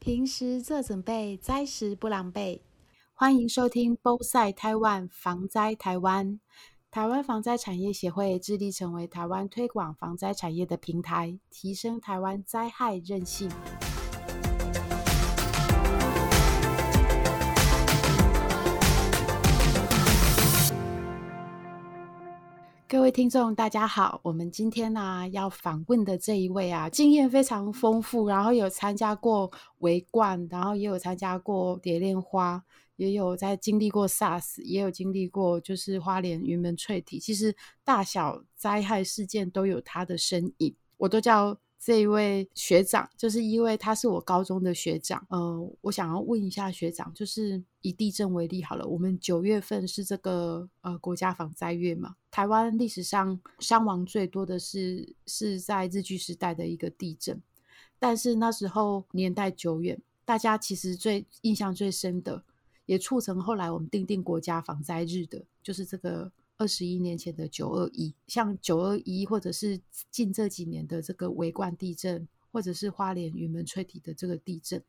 平时做准备，灾时不狼狈。欢迎收听 Both Side Taiwan 防灾台湾。台湾防灾产业协会致力成为台湾推广防灾产业的平台，提升台湾灾害韧性。各位听众，大家好。我们今天呢要访问的这一位啊，经验非常丰富，然后有参加过围冠，然后也有参加过蝶恋花，也有在经历过 SARS，也有经历过就是花莲云门翠体，其实大小灾害事件都有他的身影，我都叫。这一位学长，就是因为他是我高中的学长。呃，我想要问一下学长，就是以地震为例好了，我们九月份是这个呃国家防灾月嘛？台湾历史上伤亡最多的是是在日据时代的一个地震，但是那时候年代久远，大家其实最印象最深的，也促成后来我们定定国家防灾日的，就是这个。二十一年前的九二一，像九二一，或者是近这几年的这个围冠地震，或者是花莲云门翠体的这个地震，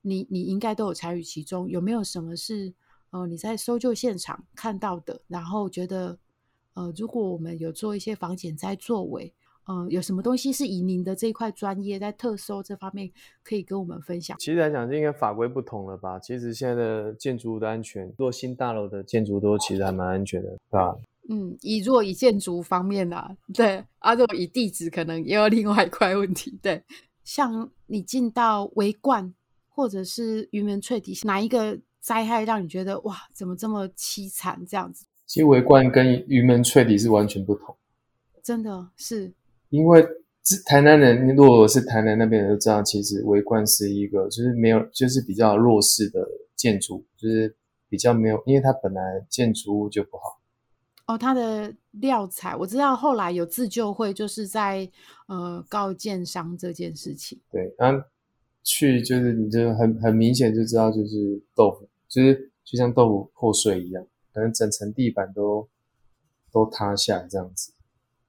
你你应该都有参与其中。有没有什么是呃你在搜救现场看到的，然后觉得呃如果我们有做一些防减灾作为？嗯，有什么东西是以您的这一块专业在特搜这方面可以跟我们分享？其实来讲，应该法规不同了吧？其实现在的建筑物的安全，做新大楼的建筑都其实还蛮安全的，对吧？嗯，以若以建筑方面呢，对，啊，如果以地址可能也有另外一块问题。对，像你进到围冠或者是云门翠底，哪一个灾害让你觉得哇，怎么这么凄惨这样子？其实围冠跟云门翠底是完全不同，真的是。因为台南人，如果是台南那边人都知道，其实围冠是一个就是没有，就是比较弱势的建筑，就是比较没有，因为它本来建筑物就不好。哦，它的料材我知道，后来有自救会，就是在呃告建商这件事情。对，然后去就是你就很很明显就知道，就是豆腐，就是就像豆腐破碎一样，可能整层地板都都塌下这样子。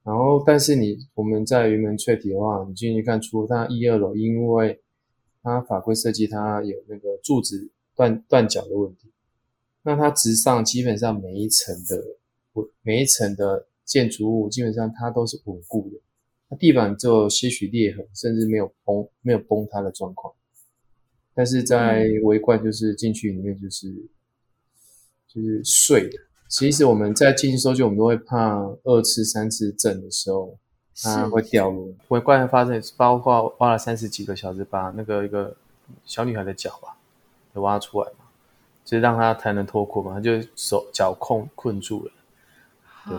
然后，但是你我们在云门翠体的话，你进去看，除了它一二楼，因为它法规设计它有那个柱子断断脚的问题，那它直上基本上每一层的每一层的建筑物基本上它都是稳固的，它地板只有些许裂痕，甚至没有崩没有崩塌的状况。但是在围观就是进去里面就是就是碎的。其实我们在进行搜救，我们都会怕二次、三次震的时候，它会掉落。围观发生，包括挖了三十几个小时，把那个一个小女孩的脚吧，给挖出来嘛，就是让她才能脱困嘛，她就手脚困困住了。对，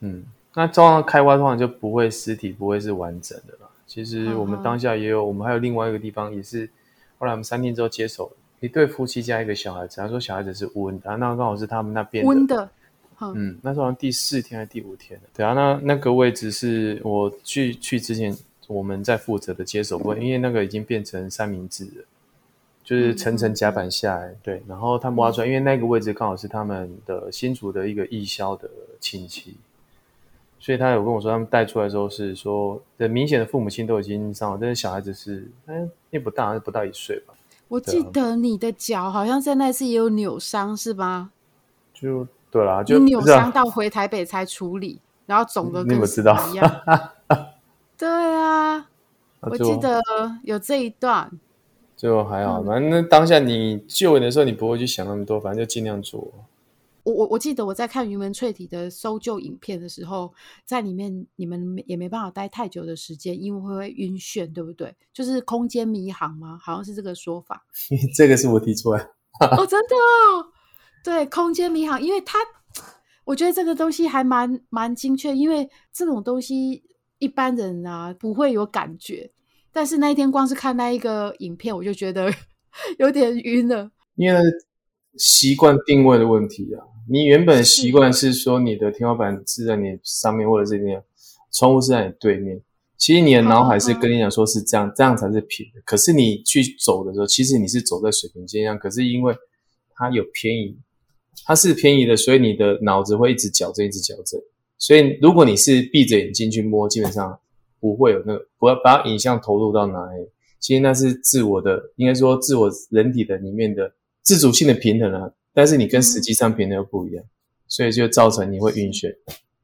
嗯，那照样开挖，通常就不会尸体不会是完整的了。其实我们当下也有，我们还有另外一个地方也是，后来我们三天之后接手。一对夫妻加一个小孩子，他说小孩子是温的，那刚好是他们那边温的。嗯，那是好像第四天还是第五天对啊，那那个位置是我去去之前我们在负责的接手位，因为那个已经变成三明治了，就是层层甲板下来。对，然后他们挖出来，因为那个位置刚好是他们的新竹的一个义消的亲戚，所以他有跟我说，他们带出来之后是说，的明显的父母亲都已经上了，但是小孩子是，哎，也不大，不到一岁吧。我记得你的脚好像在那次也有扭伤，是吧？就对啦，就扭伤到回台北才处理，然后肿的跟知道一样。对啊，我记得有这一段。就还好，反正当下你救人的时候，你不会去想那么多，反正就尽量做。我我我记得我在看云门翠体的搜救影片的时候，在里面你们也没办法待太久的时间，因为会会晕眩，对不对？就是空间迷航吗？好像是这个说法。这个是我提出来。哦，真的哦。对，空间迷航，因为它，我觉得这个东西还蛮蛮精确，因为这种东西一般人啊不会有感觉，但是那一天光是看那一个影片，我就觉得 有点晕了，因为习惯定位的问题啊。你原本习惯是说你的天花板是在你上面，或者是你窗户是在你对面。其实你的脑海是跟你讲说是这样，这样才是平的。可是你去走的时候，其实你是走在水平线上，可是因为它有偏移，它是偏移的，所以你的脑子会一直矫正，一直矫正。所以如果你是闭着眼睛去摸，基本上不会有那个，不要把影像投入到哪里，其实那是自我的，应该说自我人体的里面的自主性的平衡啊。但是你跟实际上平衡又不一样，所以就造成你会晕眩。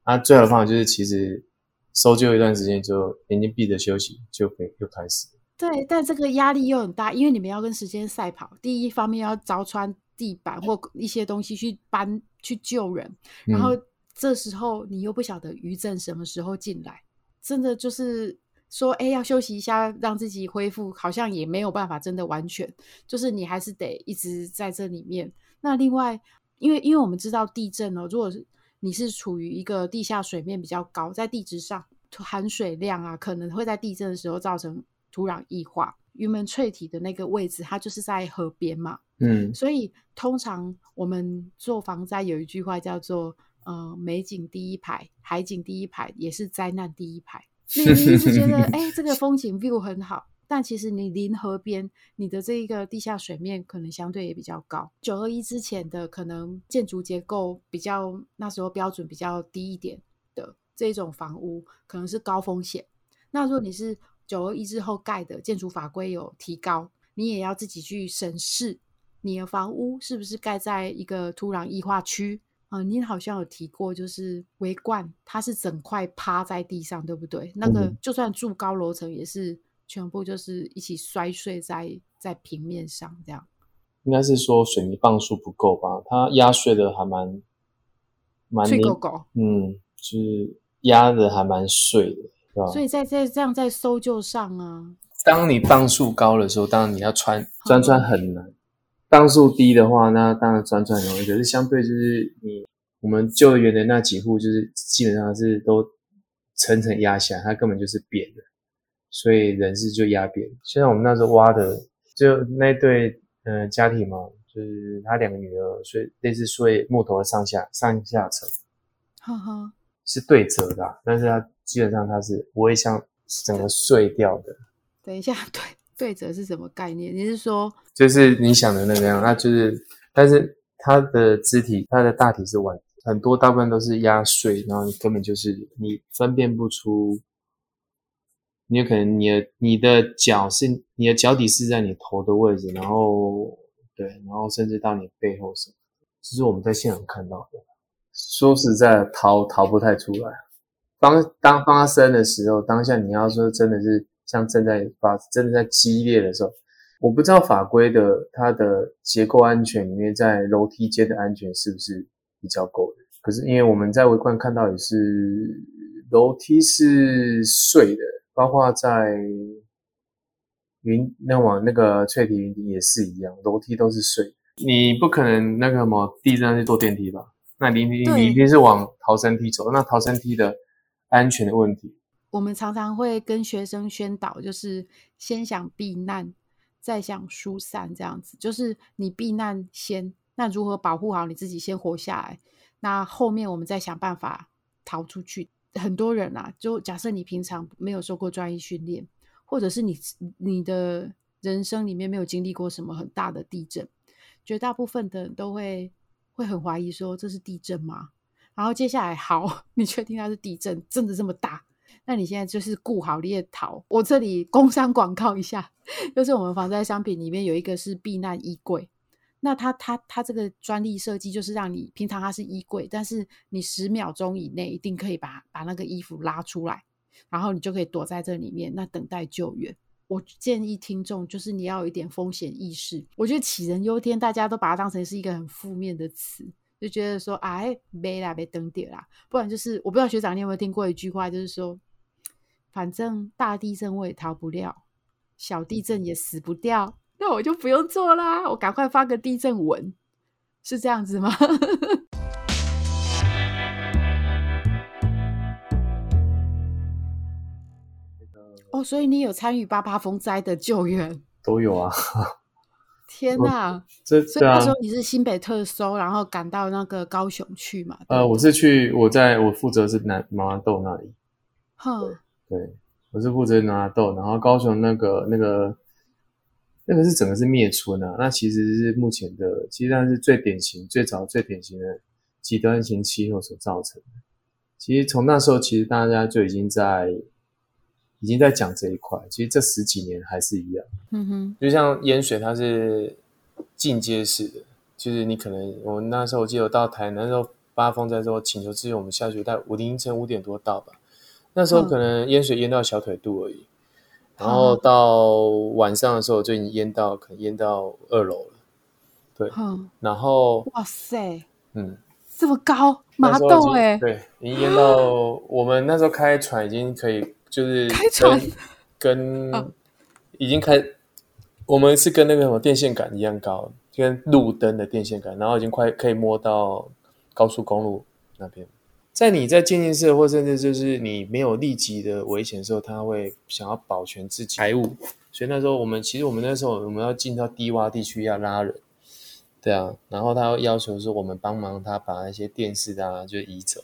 啊，最好的方法就是其实搜救一段时间之后，眼睛闭着休息就可以又开始。对，但这个压力又很大，因为你们要跟时间赛跑。第一方面要凿穿地板或一些东西去搬去救人，然后这时候你又不晓得余震什么时候进来，真的就是说，哎，要休息一下，让自己恢复，好像也没有办法真的完全，就是你还是得一直在这里面。那另外，因为因为我们知道地震哦，如果是你是处于一个地下水面比较高，在地质上含水量啊，可能会在地震的时候造成。土壤异化，云门翠体的那个位置，它就是在河边嘛。嗯，所以通常我们做防灾有一句话叫做“呃，美景第一排，海景第一排，也是灾难第一排”。你你一直觉得哎，这个风景 view 很好，但其实你临河边，你的这一个地下水面可能相对也比较高。九二一之前的可能建筑结构比较那时候标准比较低一点的这种房屋，可能是高风险。那如果你是九二一之后盖的建筑法规有提高，你也要自己去审视你的房屋是不是盖在一个土壤异化区啊？你好像有提过，就是围冠它是整块趴在地上，对不对？那个就算住高楼层也是全部就是一起摔碎在在平面上，这样。应该是说水泥磅数不够吧？它压碎的还蛮蛮碎够够，嗯，就是压的还蛮碎的。所以在在这样在搜救上啊，当你磅数高的时候，当然你要穿钻穿很难；磅数低的话，那当然钻穿很容易。可是相对就是你我们救援的那几户，就是基本上是都层层压下，它根本就是扁的，所以人是就压扁。现在我们那时候挖的，就那对嗯家庭嘛，就是他两个女儿睡类似睡木头的上下上下层，哈哈，是对折的，但是它。基本上它是不会像整个碎掉的。等一下，对对折是什么概念？你是说，就是你想的那个样？那就是，但是它的肢体，它的大体是完，很多大部分都是压碎，然后你根本就是你分辨不出，你有可能你的你的脚是你的脚底是在你头的位置，然后对，然后甚至到你背后什么，这是我们在现场看到的。说实在，逃逃不太出来。当当发生的时候，当下你要说真的是像正在发，真的在激烈的时候，我不知道法规的它的结构安全里面，在楼梯间的安全是不是比较够的？可是因为我们在围观看到也是楼梯是碎的，包括在云那往那个翠体云顶也是一样，楼梯都是水。你不可能那个什么地震去坐电梯吧？那你你你一定是往逃生梯走，那逃生梯的。安全的问题，我们常常会跟学生宣导，就是先想避难，再想疏散，这样子。就是你避难先，那如何保护好你自己，先活下来，那后面我们再想办法逃出去。很多人啊，就假设你平常没有受过专业训练，或者是你你的人生里面没有经历过什么很大的地震，绝大部分的人都会会很怀疑说，这是地震吗？然后接下来，好，你确定它是地震？真的这么大？那你现在就是顾好猎逃。我这里工商广告一下，就是我们防灾商品里面有一个是避难衣柜。那它它它这个专利设计就是让你平常它是衣柜，但是你十秒钟以内一定可以把把那个衣服拉出来，然后你就可以躲在这里面，那等待救援。我建议听众就是你要有一点风险意识。我觉得杞人忧天，大家都把它当成是一个很负面的词。就觉得说，哎，没啦，没登点啦，不然就是我不知道学长你有没有听过一句话，就是说，反正大地震我也逃不了，小地震也死不掉，那我就不用做啦，我赶快发个地震文，是这样子吗？哦，所以你有参与八八风灾的救援？都有啊。天呐！这所以那时候你是新北特搜，然后赶到那个高雄去嘛？呃，我是去，我在我负责是南麻豆那里。哼，对，我是负责麻豆，然后高雄那个那个那个是整个是灭村啊。那其实是目前的，其实那是最典型、最早、最典型的极端型气候所造成的。其实从那时候，其实大家就已经在已经在讲这一块。其实这十几年还是一样。嗯哼，就像淹水，它是进阶式的，就是你可能我那时候我记得我到台南时候，八风在的时候请求支援，我们下去在五凌晨五点多到吧，那时候可能淹水淹到小腿肚而已，然后到晚上的时候就已经淹到可能淹到二楼了，对，嗯，然后哇塞，嗯，这么高麻豆哎，对，已经淹到我们那时候开船已经可以，就是开船跟已经开，我们是跟那个什么电线杆一样高，就跟路灯的电线杆，然后已经快可以摸到高速公路那边。在你在渐进式，或甚至就是你没有立即的危险的时候，他会想要保全自己。财物，所以那时候我们其实我们那时候我们要进到低洼地区要拉人，对啊，然后他要求说我们帮忙他把那些电视啊就移走，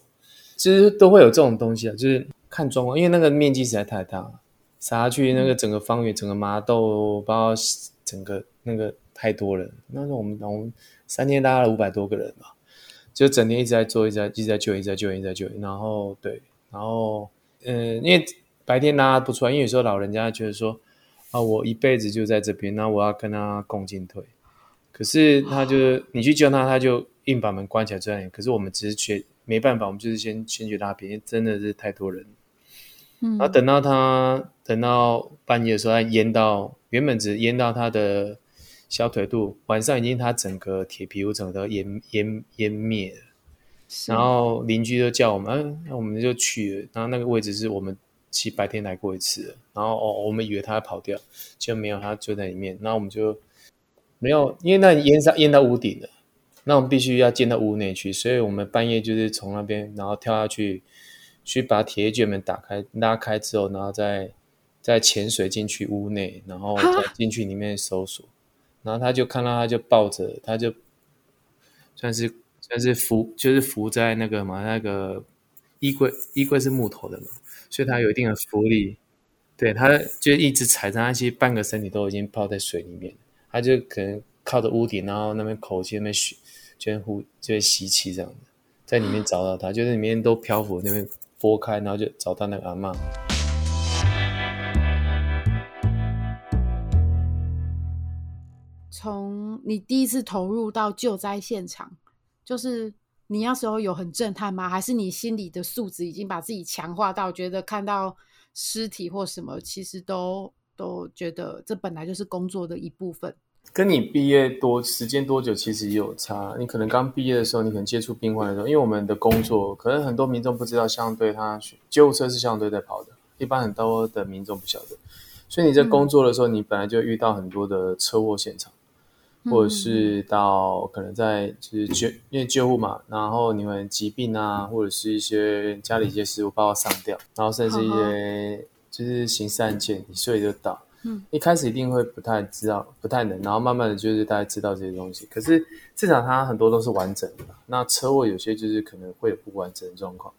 其实都会有这种东西啊，就是看状况，因为那个面积实在太大了，撒下去那个整个方圆整个麻豆，包括整个那个太多人，那时候我们我们三天拉了五百多个人吧，就整天一直在做，一直在一直在救，一直在救，一直在救，然后对，然后嗯，因为白天拉不出来，因为有时候老人家觉得说啊，我一辈子就在这边，那我要跟他共进退。可是他就是你去救他，他就硬把门关起来这样。可是我们只是觉没办法，我们就是先先觉得他便宜，真的是太多人。嗯然后等到他等到半夜的时候，他淹到原本只淹到他的小腿肚，晚上已经他整个铁皮屋整个都淹淹淹灭了。然后邻居就叫我们，嗯，那我们就去了。然后那个位置是我们其实白天来过一次了。然后哦，我们以为他要跑掉，就没有，他就在里面。然后我们就没有，因为那里淹上淹到屋顶了，那我们必须要进到屋内去，所以我们半夜就是从那边然后跳下去，去把铁卷门打开拉开之后，然后再再潜水进去屋内，然后再进去里面搜索。然后他就看到他就抱着，他就算是算是浮，就是浮在那个嘛那个衣柜，衣柜是木头的嘛，所以它有一定的浮力。对，他就一直踩着，他其实半个身体都已经泡在水里面，他就可能靠着屋顶，然后那边口气那边吸，就会呼就会吸气这样的，在里面找到他，就是里面都漂浮，那边拨开，然后就找到那个阿嬷。从你第一次投入到救灾现场，就是你那时候有很震撼吗？还是你心里的素质已经把自己强化到觉得看到尸体或什么，其实都都觉得这本来就是工作的一部分？跟你毕业多时间多久其实也有差。你可能刚毕业的时候，你可能接触病患的时候，因为我们的工作可能很多民众不知道，相对他救护车是相对在跑的，一般很多的民众不晓得。所以你在工作的时候，你本来就遇到很多的车祸现场，或者是到可能在就是救因为救护嘛，然后你们疾病啊，或者是一些家里一些事物，包括上吊，然后甚至一些就是刑事案件，你睡就到。嗯，一开始一定会不太知道，不太能，然后慢慢的就是大家知道这些东西。可是至少它很多都是完整的，那车祸有些就是可能会有不完整的状况。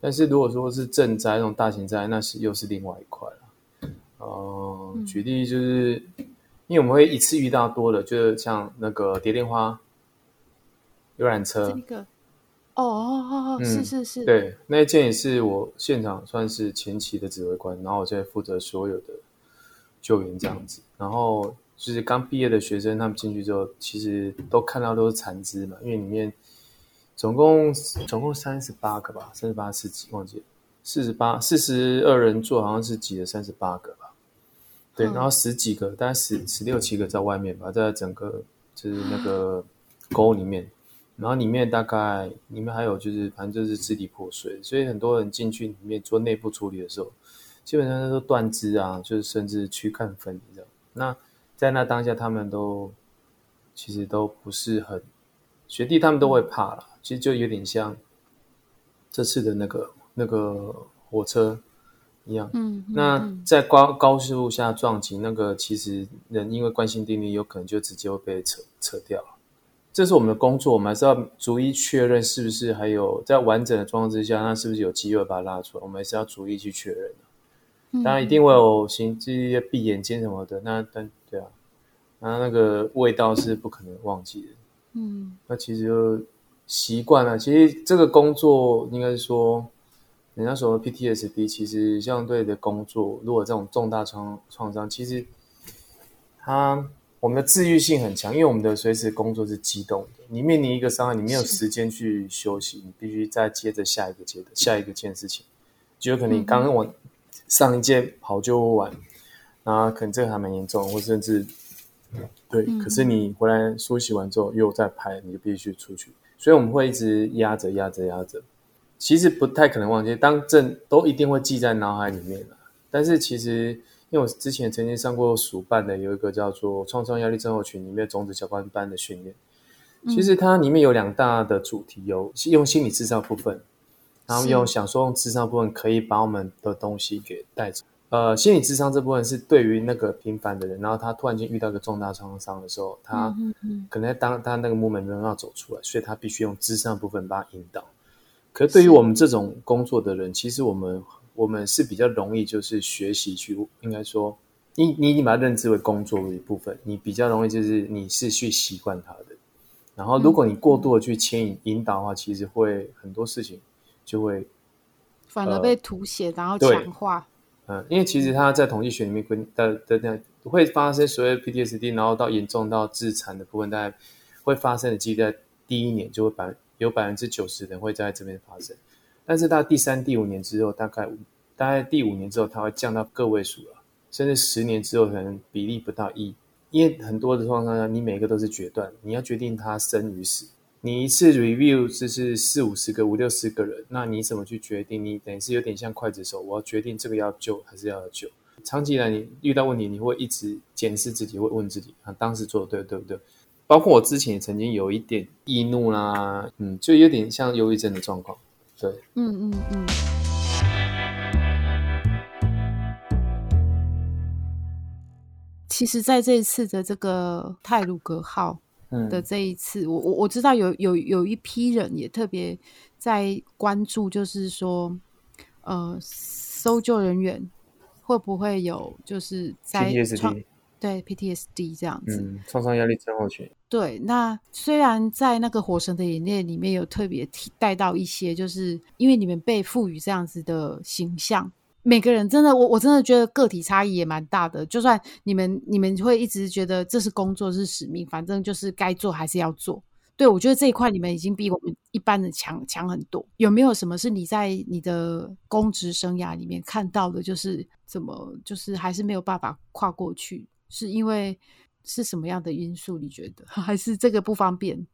但是如果说是赈灾那种大型灾害，那是又是另外一块了。哦、嗯举例就是，因为我们会一次遇到多的，就是像那个蝶恋花游览车，这个，哦哦哦哦，嗯是是是，，对，那一件也是我现场算是前期的指挥官，然后我在负责所有的救援这样子。然后就是刚毕业的学生，他们进去之后，其实都看到都是残肢嘛，因为里面总共总共三十八个吧，三十八四几忘记了，四十八四十二人座好像是挤了三十八个吧，对，嗯然后十几个，大概十十六七个在外面吧，在整个就是那个 沟里面。然后里面大概里面还有就是反正就是支离破碎，所以很多人进去里面做内部处理的时候，基本上都断肢啊，就是甚至躯干分离这样。那在那当下，他们都其实都不是很学弟，他们都会怕了。其实就有点像这次的那个那个火车一样。嗯，嗯那嗯在高高速路下撞击，那个其实人因为惯性定律，有可能就直接会被扯扯掉了。这是我们的工作，我们还是要逐一确认是不是还有在完整的状况之下，那是不是有机会把它拉出来？我们还是要逐一去确认当然一定会有行这些闭眼睛什么的，那但对啊，那那个味道是不可能忘记的。嗯那其实就习惯了。其实这个工作应该说，人家说 PTSD 其实相对的工作，如果这种重大创创伤，其实它我们的治愈性很强，因为我们的随时工作是机动的。你面临一个伤害，你没有时间去休息，你必须再接着下一个阶段，下一个件事情。就有可能你刚刚我上一届跑就完，然后可能这个还蛮严重，或甚至对，可是你回来梳洗完之后又在拍，你就必须出去。所以我们会一直压着压着压着，其实不太可能忘记，当正都一定会记在脑海里面的。但是其实，因为我之前曾经上过署办的有一个叫做创伤压力症候群里面种子教官班的训练，其实它里面有两大的主题，有用心理智商部分，然后用想说用智商部分可以把我们的东西给带走。呃，心理智商这部分是对于那个平凡的人，然后他突然间遇到一个重大创伤的时候，他可能在当他那个 moment 没有要走出来，所以他必须用智商部分把他引导。可对于我们这种工作的人，其实我们我们是比较容易就是学习去，应该说，你你已经把它认知为工作的一部分，你比较容易就是你是去习惯它的。然后如果你过度的去牵引引导的话，其实会很多事情就会反而被凸显，然后强化。嗯，因为其实他在统计学里面跟的的那会发生所谓 PTSD，然后到严重到自残的部分，大概会发生的几率在第一年就会百有百分之九十的人会在这边发生，但是到第三、第五年之后，大概大概第五年之后，它会降到个位数了，甚至十年之后可能比例不到一，因为很多的创伤，你每个都是决断，你要决定他生与死。你一次 review 就是四五十个、五六十个人，那你怎么去决定？你等于是有点像刽子手，我要决定这个要救还是要救。长期来，你遇到问题，你会一直检视自己，会问自己啊，当时做的对对不对？包括我之前也曾经有一点易怒啦，嗯，就有点像忧郁症的状况。对，嗯嗯嗯。其实，在这一次的这个泰鲁格号。的这一次，我我我知道有有有一批人也特别在关注，就是说，呃，搜救人员会不会有就是在创对 PTSD 这样子，创伤压力症候群。对，那虽然在那个《火神的演练》里面有特别提带到一些，就是因为你们被赋予这样子的形象。每个人真的，我我真的觉得个体差异也蛮大的。就算你们你们会一直觉得这是工作是使命，反正就是该做还是要做。对我觉得这一块你们已经比我们一般的强强很多。有没有什么是你在你的公职生涯里面看到的？就是怎么就是还是没有办法跨过去？是因为是什么样的因素？你觉得 还是这个不方便？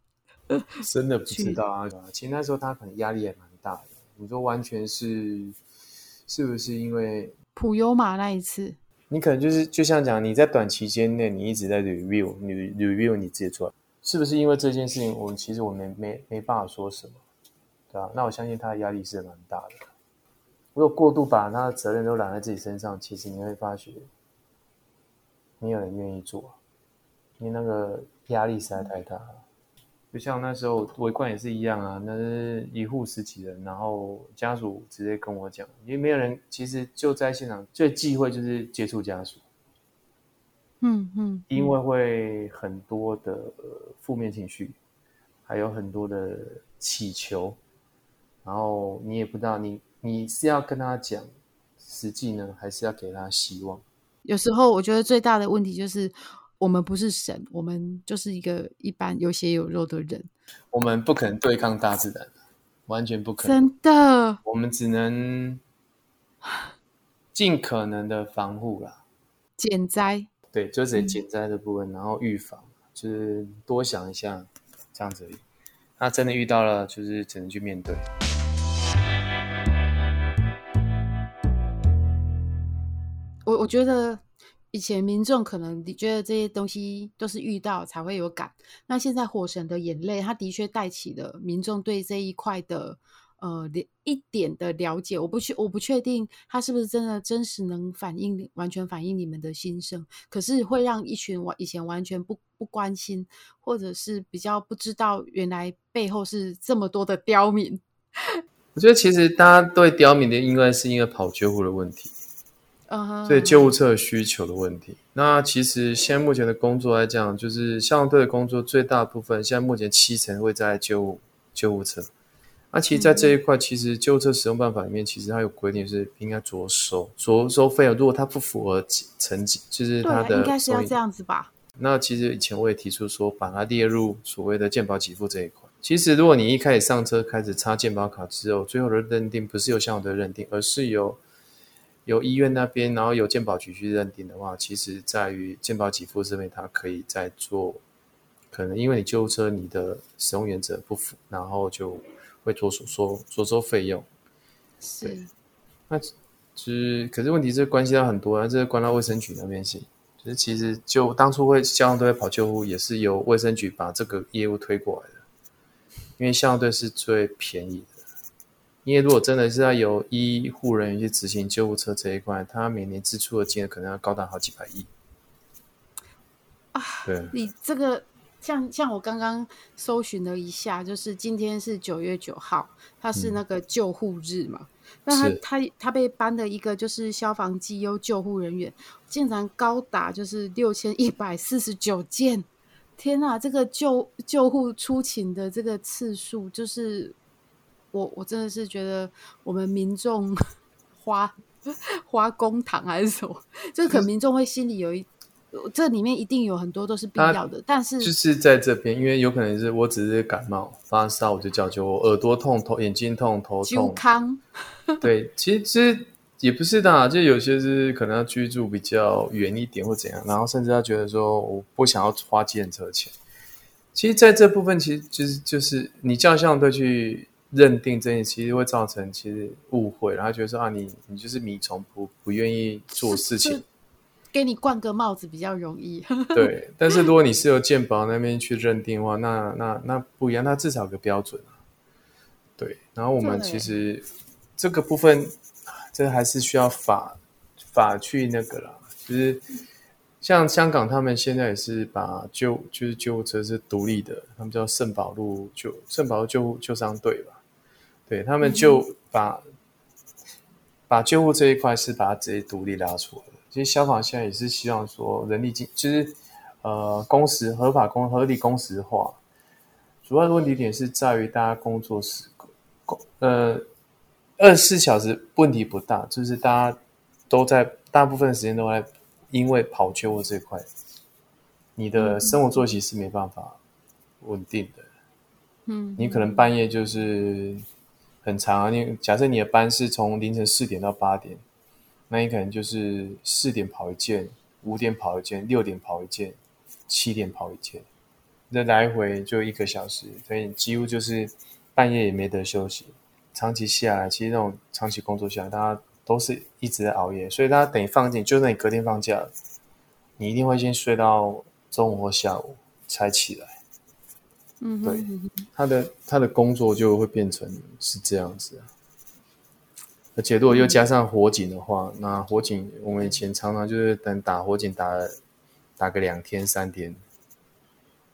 真的不知道啊。其实那时候他可能压力也蛮大的。你说完全是。是不是因为普优马那一次？你可能就是就像讲，你在短期间内你一直在 review，你 review 你自己做，是不是因为这件事情？我们其实我没没没办法说什么，对啊？那我相信他的压力是蛮大的。如果过度把他的责任都揽在自己身上，其实你会发觉没有人愿意做，因为那个压力实在太大了。就像那时候围观也是一样啊，那是一户十几人，然后家属直接跟我讲，因为没有人，其实就在现场最忌讳就是接触家属，嗯嗯，因为会很多的负面情绪，还有很多的祈求，然后你也不知道你你是要跟他讲实际呢，还是要给他希望？有时候我觉得最大的问题就是。我们不是神，我们就是一个一般有血有肉的人。我们不可能对抗大自然，完全不可能。真的，我们只能 尽可能的防护啦，减灾。对，就是减灾的部分，然后预防，就是多想一下这样子而已。那真的遇到了，就是只能去面对。我觉得。以前民众可能你觉得这些东西都是遇到才会有感，那现在《火神的眼泪》它的确带起了民众对这一块的呃一点的了解。我不确我不确定它是不是真的真实能反映完全反映你们的心声，可是会让一群完以前完全不不关心或者是比较不知道原来背后是这么多的刁民。我觉得其实大家对刁民的应该是因为跑救护的问题。所以救护车需求的问题，那其实现在目前的工作来讲，就是消防队的工作最大部分，现在目前七成会在救救护车，那其实，在这一块，其实救护车使用办法里面，其实它有规定是应该着收着收费用。如果它不符合层级，就是它的应该是要这样子吧。那其实以前我也提出说，把它列入所谓的健保给付这一块。其实，如果你一开始上车开始插健保卡之后，最后的认定不是由向导认定，而是由由医院那边，然后由健保局去认定的话，其实在于健保给付这边，它可以再做。可能因为你救护车你的使用原则不符，然后就会做手收收收费用。是，那其实可是问题是关系到很多啊，这是关到卫生局那边去。就是其实就当初会消防队跑救护，也是由卫生局把这个业务推过来的。因为消防队是最便宜的，因为如果真的是要由医护人员去执行救护车这一块，他每年支出的金额可能要高达好几百亿。啊，对，你这个。像像我刚刚搜寻了一下，就是今天是九月九号，它是那个救护日嘛。那他他他被颁的一个就是消防绩优救护人员，竟然高达就是六千一百四十九件。天呐，这个救救护出勤的这个次数，就是我我真的是觉得我们民众 花花公堂还是什么，就是可能民众会心里有一。这里面一定有很多都是必要的，但是就是在这边，因为有可能是我只是感冒发烧，我就叫救；我耳朵痛、头眼睛痛、头痛。康。对，其实也不是的，就有些是可能要居住比较远一点或怎样，然后甚至他觉得说我不想要花计程车钱。其实在这部分，其实就是就是你叫相对去认定这件，其实会造成其实误会，然后觉得说啊，你你就是米虫，不不愿意做事情。给你冠个帽子比较容易。对，但是如果你是由鉴宝那边去认定的话，那那那不一样，那至少有个标准啊。对，然后我们其实这个部分，这还是需要法法去那个啦。就是像香港，他们现在也是把救就是救护车是独立的，他们叫圣保路救圣保路救救伤队吧。对他们就把把救护这一块是把它直接独立拉出来。其实消防现在也是希望说人力进，就是呃工时合法工合理工时化。主要的问题点是在于大家工作时工呃二十四小时问题不大，就是大家都在大部分时间都在因为跑救护这块，你的生活作息是没办法稳定的。嗯，你可能半夜就是很长啊。你假设你的班是从凌晨四点到八点。那你可能就是四点跑一件，五点跑一件，六点跑一件，七点跑一件，这来回就一个小时，所以几乎就是半夜也没得休息。长期下来，其实那种长期工作下来，大家都是一直在熬夜，所以大家等于放假，就算你隔天放假，你一定会先睡到中午或下午才起来。嗯，对，他的他的工作就会变成是这样子啊。而且如果又加上火警的话，那火警我们以前常常就是等打火警打打个两天三天，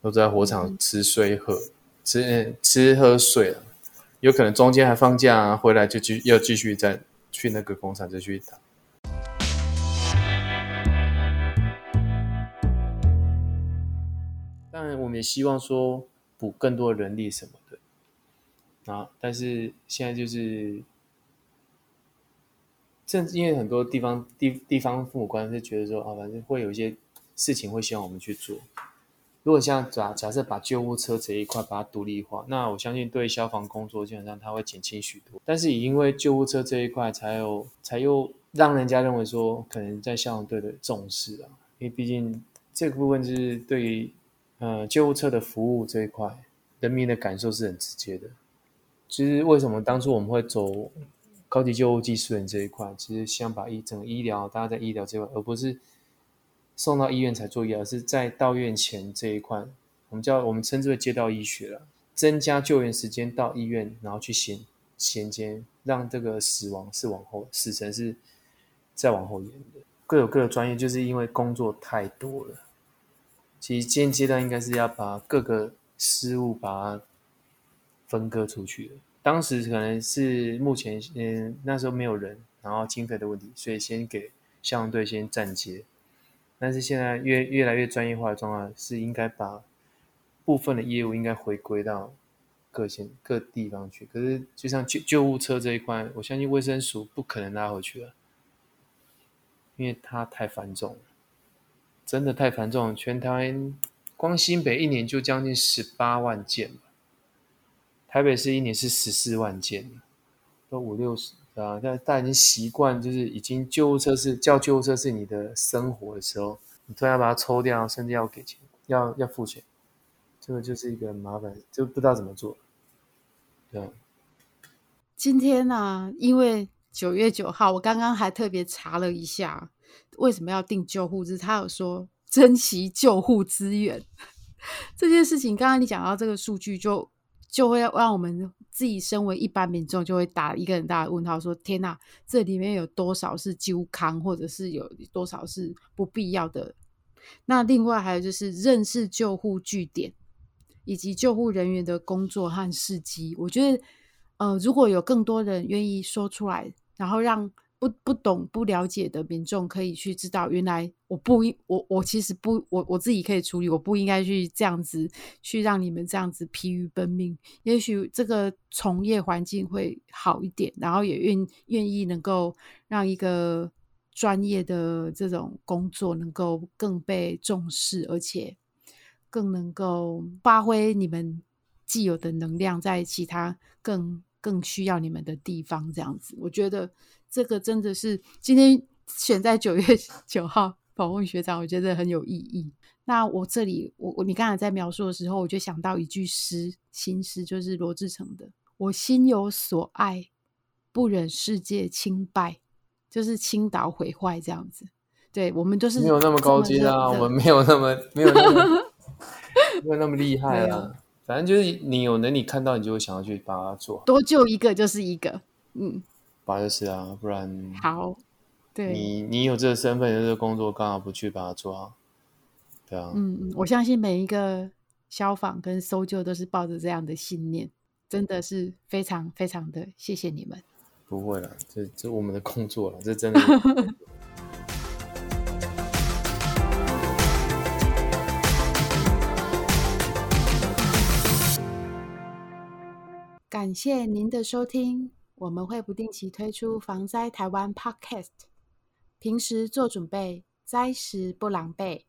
都在火场吃睡喝吃吃喝睡了，有可能中间还放假回来就继要继续再去那个工厂再去打。当然，我们也希望说补更多人力什么的啊，但是现在就是。甚至因为很多地方地地方父母官是觉得说啊，反正会有一些事情会希望我们去做。如果像假假设把救护车这一块把它独立化，那我相信对消防工作基本上它会减轻许多。但是也因为救护车这一块，才有才又让人家认为说，可能在消防队的重视啊，因为毕竟这个部分就是对于呃救护车的服务这一块，人民的感受是很直接的。其实为什么当初我们会走？高级救护技术人这一块，其实希望把医整个医疗，大家在医疗这块，而不是送到医院才做医疗，是在到院前这一块，我们叫我们称之为街道医学了，增加救援时间到医院，然后去衔衔接，让这个死亡是往后，死神是再往后延的。各有各的专业，就是因为工作太多了。其实现阶段应该是要把各个失误把它分割出去的。当时可能是目前，嗯，那时候没有人，然后经费的问题，所以先给消防队先暂接。但是现在越越来越专业化的状况，是应该把部分的业务应该回归到各县各地方去。可是就像救救护车这一块，我相信卫生署不可能拉回去了，因为它太繁重了，真的太繁重了。全台光新北一年就将近十八万件，台北市一年是十四万件，都五六十啊。但大家已经习惯，就是已经救护车是叫救护车是你的生活的时候，你突然把它抽掉，甚至要给钱，要要付钱。这个就是一个麻烦，就不知道怎么做。对，今天呢，因为九月九号，我刚刚还特别查了一下，为什么要订救护资？他有说珍惜救护资源 这件事情。刚刚你讲到这个数据，就就会让我们自己身为一般民众，就会打一个很大的问号：说天哪，这里面有多少是纠康，或者是有多少是不必要的？那另外还有就是认识救护据点。以及救护人员的工作和事迹，我觉得，呃，如果有更多人愿意说出来，然后让不不懂、不了解的民众可以去知道，原来我不应我我其实不我我自己可以处理，我不应该去这样子去让你们这样子疲于奔命。也许这个从业环境会好一点，然后也愿愿意能够让一个专业的这种工作能够更被重视，而且。更能够发挥你们既有的能量，在其他更更需要你们的地方，这样子，我觉得这个真的是今天选在九月 九号访问学长，我觉得很有意义。那我这里，我我你刚才在描述的时候，我就想到一句诗，新诗就是罗志诚的：“我心有所爱，不忍世界倾败，就是倾倒毁坏这样子。”对我们都是没有那么高阶啊，我们没有那么 没有那么。没有那么厉害啊，反正就是你有能力看到，你就会想要去把它做多救一个就是一个，嗯，把就是啊，不然好，对，你你有这个身份，有这个工作，干嘛不去把它做好？对啊，嗯嗯，我相信每一个消防跟搜救都是抱着这样的信念，真的是非常非常的谢谢你们。不会了，这这我们的工作了，这真的。感谢您的收听，我们会不定期推出防灾台湾 Podcast，平时做准备，灾时不狼狈。